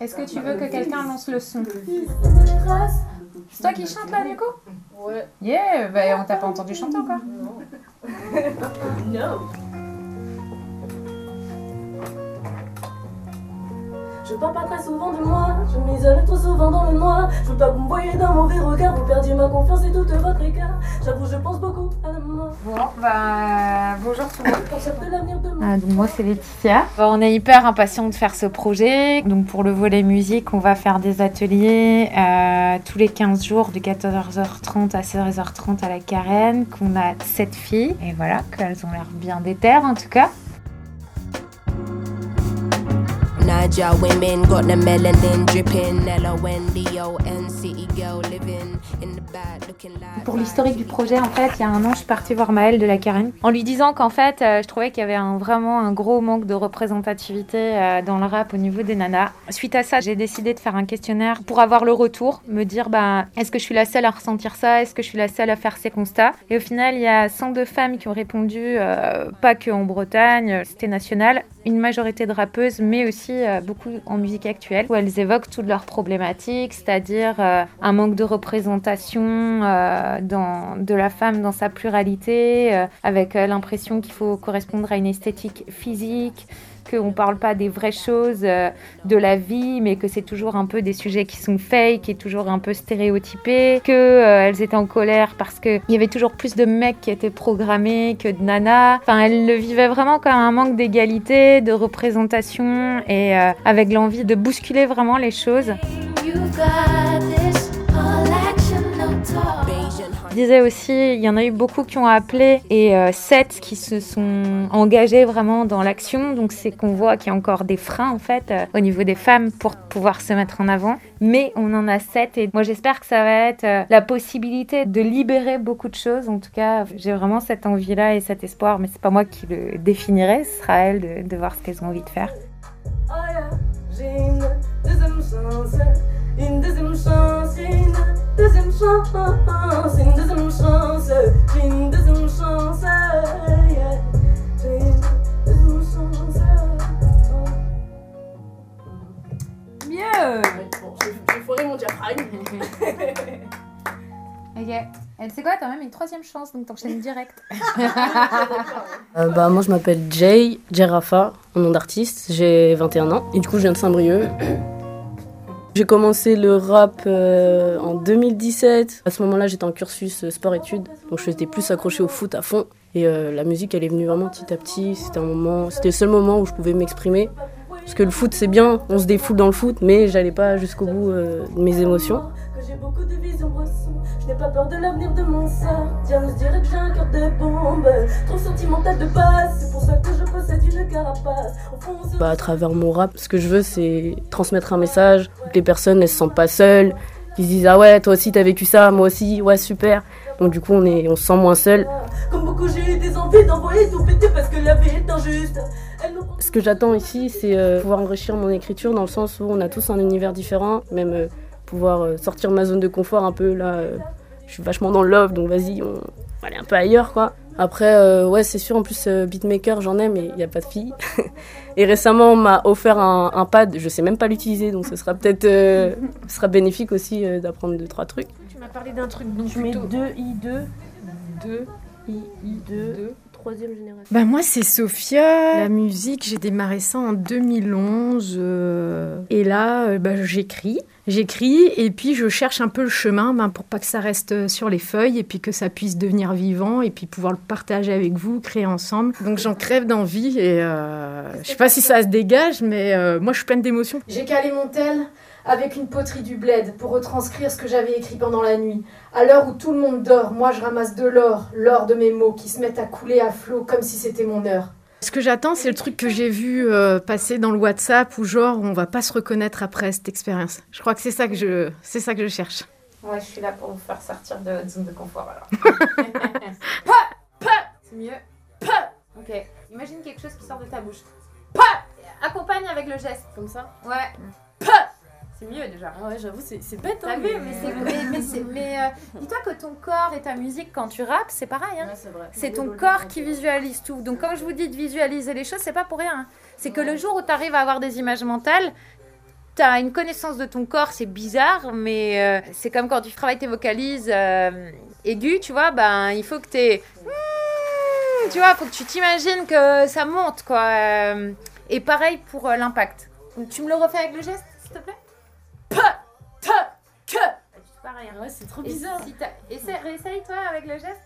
Est-ce que tu veux que quelqu'un lance le son? C'est toi qui chante là, du coup Ouais. Yeah, bah on t'a pas entendu chanter encore. Non. Je parle pas très souvent de moi, je m'isole trop souvent dans le noir. Je veux pas que vous me voyez d'un mauvais regard, vous perdiez ma confiance et tout votre écart. J'avoue, je pense beaucoup à la mort. Bon, bah bonjour tout le monde. Concept de l'avenir de moi. Ah, donc moi c'est Laetitia. On est hyper impatient de faire ce projet. Donc pour le volet musique, on va faire des ateliers euh, tous les 15 jours de 14h30 à 16h30 à la Carène, qu'on a 7 filles. Et voilà, qu'elles ont l'air bien déterres en tout cas. Niger women got the melanin dripping. L-O-N-D-O-N, girl living in the bad looking like. Pour l'historique du projet, en fait, il y a un an, je suis partie voir Maëlle de la Carène en lui disant qu'en fait, euh, je trouvais qu'il y avait un, vraiment un gros manque de représentativité euh, dans le rap au niveau des nanas. Suite à ça, j'ai décidé de faire un questionnaire pour avoir le retour, me dire bah, est-ce que je suis la seule à ressentir ça? Est-ce que je suis la seule à faire ces constats? Et au final, il y a 102 femmes qui ont répondu, euh, pas que en Bretagne, c'était national, une majorité de rappeuses, mais aussi euh, beaucoup en musique actuelle, où elles évoquent toutes leurs problématiques, c'est-à-dire euh, un manque de représentation euh, de la femme dans sa pluralité, avec l'impression qu'il faut correspondre à une esthétique physique, qu'on ne parle pas des vraies choses de la vie, mais que c'est toujours un peu des sujets qui sont fake et toujours un peu stéréotypés, qu'elles étaient en colère parce qu'il y avait toujours plus de mecs qui étaient programmés que de nanas. Enfin, elles le vivaient vraiment comme un manque d'égalité, de représentation et euh, avec l'envie de bousculer vraiment les choses. Je disais aussi, il y en a eu beaucoup qui ont appelé et euh, sept qui se sont engagés vraiment dans l'action. Donc c'est qu'on voit qu'il y a encore des freins en fait euh, au niveau des femmes pour pouvoir se mettre en avant. Mais on en a sept et moi j'espère que ça va être euh, la possibilité de libérer beaucoup de choses. En tout cas, j'ai vraiment cette envie-là et cet espoir. Mais c'est pas moi qui le définirai, ce sera elles de, voir ce qu'elles ont envie de faire. Une deuxième chance, une deuxième chance, j'ai une deuxième chance, yeah. j'ai une deuxième chance. Mieux Bon, j'ai foiré mon diaphragme. Ok. Tu sais quoi, t'as même une troisième chance, donc t'enchaînes direct. Euh, bah, moi, je m'appelle Jay, Jay Rafa, mon nom d'artiste. J'ai 21 ans. Et du coup, je viens de Saint-Brieuc. J'ai commencé le rap euh, en 2017. À ce moment-là, j'étais en cursus euh, sport-études. Donc, je j'étais plus accrochée au foot à fond. Et euh, la musique, elle est venue vraiment petit à petit. C'était un moment, c'était le seul moment où je pouvais m'exprimer. Parce que le foot, c'est bien, on se défoule dans le foot, mais j'allais pas jusqu'au bout de mes émotions. J'ai beaucoup de visions. Je n'ai pas peur de l'avenir de mon sang. Tiens, je dirais que j'ai un cœur de bombe. Trop sentimental de base. C'est pour ça que je possède une carapace. Au fond, on se- Bah, à travers mon rap, ce que je veux, c'est transmettre un message. Que les personnes, elles se sentent pas seules. Qu'ils se disent, ah ouais, toi aussi, t'as vécu ça, moi aussi, ouais, super. Donc, du coup, on, est, on se sent moins seul. Comme beaucoup, j'ai eu des envies d'envoyer tout péter parce que la vie est injuste. Ce que j'attends ici, c'est euh, pouvoir enrichir mon écriture dans le sens où on a tous un univers différent, même euh, pouvoir euh, sortir ma zone de confort un peu. Là, euh, je suis vachement dans le love, donc vas-y, on va aller un peu ailleurs, quoi. Après, euh, ouais, c'est sûr, en plus, euh, beatmaker, j'en ai, mais il n'y a pas de fille. Et récemment, on m'a offert un, un pad, je sais même pas l'utiliser, donc ce sera peut-être euh, ce sera bénéfique aussi euh, d'apprendre deux, trois trucs. Tu m'as parlé d'un truc donc Je mets plutôt... 2 I2, 2 II2, troisième génération. Bah moi c'est Sophia. La musique, j'ai démarré ça en 2011 euh, et là euh, bah, j'écris, j'écris et puis je cherche un peu le chemin ben, pour pas que ça reste euh, sur les feuilles et puis que ça puisse devenir vivant et puis pouvoir le partager avec vous, créer ensemble. Donc j'en crève d'envie et euh, je sais pas si ça se dégage mais euh, moi je suis pleine d'émotions. J'ai calé mon tel avec une poterie du bled pour retranscrire ce que j'avais écrit pendant la nuit. À l'heure où tout le monde dort, moi je ramasse de l'or, l'or de mes mots qui se mettent à couler à flot comme si c'était mon heure. Ce que j'attends, c'est le truc que j'ai vu euh, passer dans le WhatsApp où genre on va pas se reconnaître après cette expérience. Je crois que c'est ça que je, c'est ça que je cherche. Ouais, je suis là pour vous faire sortir de votre zone de confort alors. C'est mieux. Ok. Imagine quelque chose qui sort de ta bouche. Pa Accompagne avec le geste. Comme ça Ouais. C'est mieux déjà. Ah ouais, j'avoue, c'est bête, T'as hein. vu Mais, c'est- mais, euh, dis-toi que ton corps et ta musique, quand tu rappes, c'est pareil. Hein. Ouais, c'est ton corps qui visualise tout. Donc quand je vous dis de visualiser les choses, c'est pas pour rien. C'est que le jour où tu arrives à avoir des images mentales, t'as une connaissance de ton corps, c'est bizarre, mais euh, c'est comme quand tu travailles tes vocalises euh, aiguës, tu vois, ben il faut que t'aies... Tu vois, faut que tu t'imagines que ça monte, quoi. Et pareil pour l'impact. Tu me le refais avec le geste, s'il te plaît? Ouais, c'est trop bizarre. si toi avec le geste.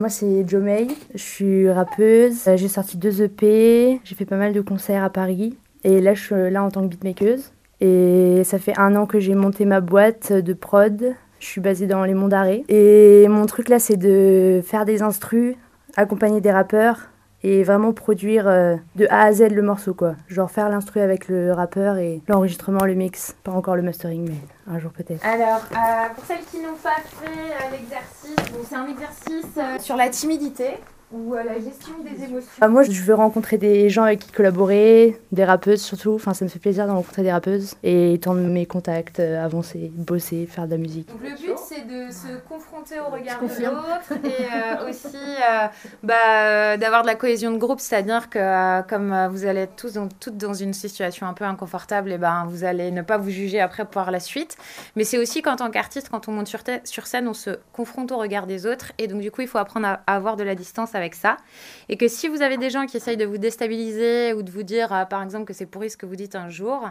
Moi, c'est Jomei, je suis rappeuse. Euh, J'ai sorti deux EP, j'ai fait pas mal de concerts à Paris. Et là, je suis là en tant que beatmakeuse. Et ça fait un an que j'ai monté ma boîte de prod. Je suis basée dans les Monts d'Arrée. Et mon truc là, c'est de faire des instrus, accompagner des rappeurs et vraiment produire euh, de A à Z le morceau, quoi. Genre faire l'instru avec le rappeur et l'enregistrement, le mix. Pas encore le mastering, mais un jour peut-être. Alors, euh, pour celles qui n'ont pas fait euh, l'exercice, c'est un exercice sur la timidité ou euh, la gestion des émotions. Ah, moi, je veux rencontrer des gens avec qui collaborer, des rappeuses surtout. Enfin, ça me fait plaisir de rencontrer des rappeuses et étendre mes contacts, euh, avancer, bosser, faire de la musique. Donc le but c'est de se confronter au regard de l'autre et euh, aussi euh, bah, euh, d'avoir de la cohésion de groupe, c'est-à-dire que euh, comme vous allez être tous dans, toutes dans une situation un peu inconfortable, et ben vous allez ne pas vous juger après par la suite. Mais c'est aussi qu'en tant qu'artiste, quand on monte sur, te- sur scène, on se confronte au regard des autres et donc du coup il faut apprendre à, à avoir de la distance avec ça. Et que si vous avez des gens qui essayent de vous déstabiliser ou de vous dire euh, par exemple que c'est pourri ce que vous dites un jour,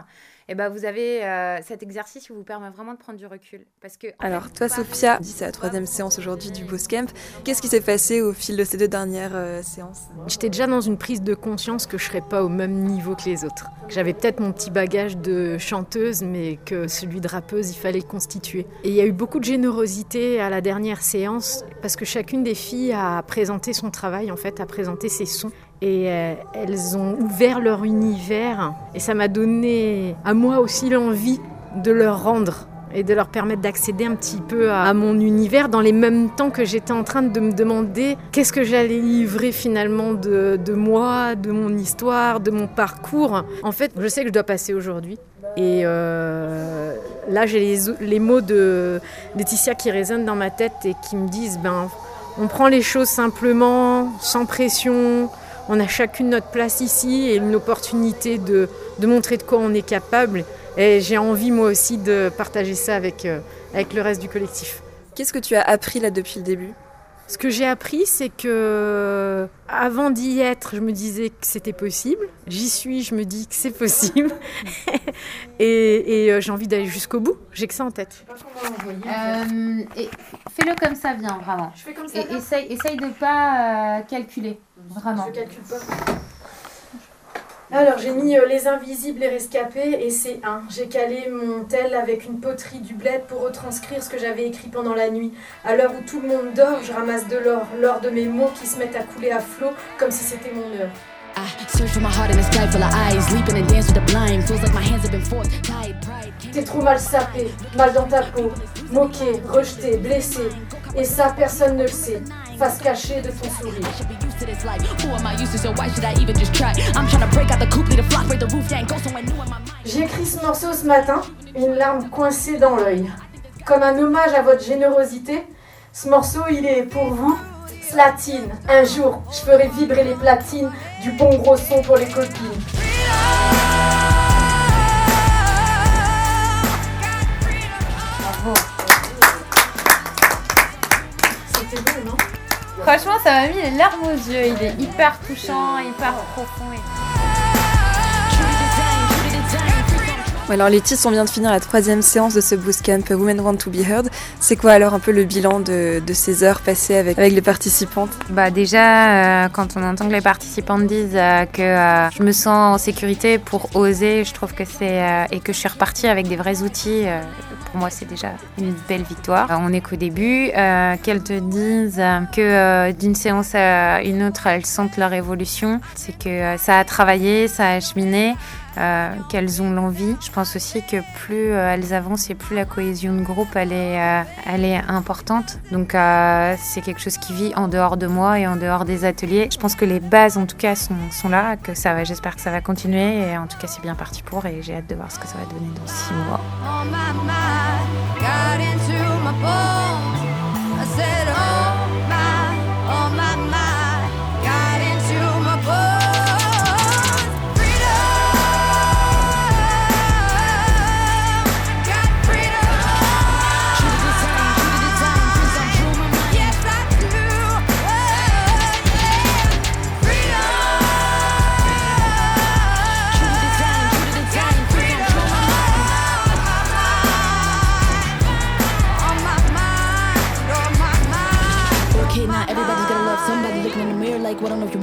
et ben vous avez euh, cet exercice qui vous permet vraiment de prendre du recul. Parce que, Alors fait, toi Sophia, dis c'est la troisième séance aujourd'hui du Boss Camp. Qu'est-ce qui s'est passé au fil de ces deux dernières euh, séances? J'étais déjà dans une prise de conscience que je serais pas au même niveau que les autres. J'avais peut-être mon petit bagage de chanteuse, mais que celui de rappeuse, il fallait le constituer. Et il y a eu beaucoup de générosité à la dernière séance, parce que chacune des filles a présenté son travail, en fait, a présenté ses sons. Et euh, elles ont ouvert leur univers. Et ça m'a donné à moi aussi l'envie de leur rendre et de leur permettre d'accéder un petit peu à, à mon univers dans les mêmes temps que j'étais en train de me demander qu'est-ce que j'allais livrer finalement de, de moi, de mon histoire, de mon parcours. En fait, je sais que je dois passer aujourd'hui. Et euh, là, j'ai les, les mots de Laetitia qui résonnent dans ma tête et qui me disent ben, on prend les choses simplement, sans pression. On a chacune notre place ici et une opportunité de, montrer de quoi on est capable. Et j'ai envie moi aussi de partager ça avec, euh, avec le reste du collectif. Qu'est-ce que tu as appris là depuis le début? Ce que j'ai appris, c'est que avant d'y être, je me disais que c'était possible. J'y suis, je me dis que c'est possible. et et, euh, j'ai envie d'aller jusqu'au bout. J'ai que ça en tête. Euh, et fais-le comme ça vient vraiment. Je fais comme ça. Et essaye, essaye de pas euh, calculer, vraiment. Je calcule pas. Alors, j'ai mis euh, les invisibles et rescapés et c'est un. J'ai calé mon tel avec une poterie du bled pour retranscrire ce que j'avais écrit pendant la nuit. À l'heure où tout le monde dort, je ramasse de l'or, l'or de mes mots qui se mettent à couler à flot comme si c'était mon heure. T'es trop mal sapé, mal dans ta peau, moqué, rejeté, blessé. Et ça, personne ne le sait. Face cachée de ton sourire. J'ai écrit ce morceau ce matin, une larme coincée dans l'œil. Comme un hommage à votre générosité, ce morceau il est pour vous. Slatine, un jour je ferai vibrer les platines du bon gros son pour les copines. Franchement, ça m'a mis les larmes aux yeux. Il est hyper touchant, hyper profond. et- Alors Laetitia, on vient de finir la troisième séance de ce Boost Camp Women Want to Be Heard. C'est quoi alors un peu le bilan de, de ces heures passées avec, avec les participantes? Bah déjà, euh, quand on entend que les participantes disent euh, que euh, je me sens en sécurité pour oser, je trouve que c'est euh, et que je suis repartie avec des vrais outils. Pour moi, c'est déjà une belle victoire. Euh, on n'est qu'au début. euh, Qu'elles te disent que euh, d'une séance à une autre, elles sentent leur évolution. C'est que ça a travaillé, ça a cheminé. Euh, qu'elles ont l'envie. Je pense aussi que plus euh, elles avancent et plus la cohésion de groupe elle est, euh, elle est importante. Donc c'est quelque chose qui vit en dehors de moi et en dehors des ateliers. Je pense que les bases en tout cas sont, sont là, que ça va, j'espère que ça va continuer et en tout cas c'est bien parti pour et j'ai hâte de voir ce que ça va donner dans six mois.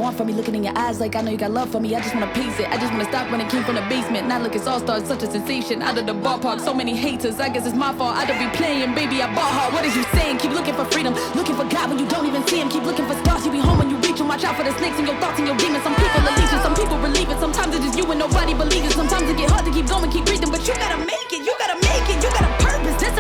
want from me. Looking in your eyes like I know you got love for me. I just wanna pace it. I just wanna stop when it came from the basement. Now look, it's all stars, such a sensation. Out of the ballpark, so many haters. I guess it's my fault. I don't be playing, baby. I bought hard. What is you saying? Keep looking for freedom. Looking for God when you don't even see him. Keep looking for stars. You be home when you reach him. Watch out for the snakes and your thoughts and your demons. Some people are legion, some people believe it. Sometimes it's just you and nobody believes it. Sometimes it get hard to keep going, keep breathing, but you gotta make it. You gotta make it. You gotta purpose. That's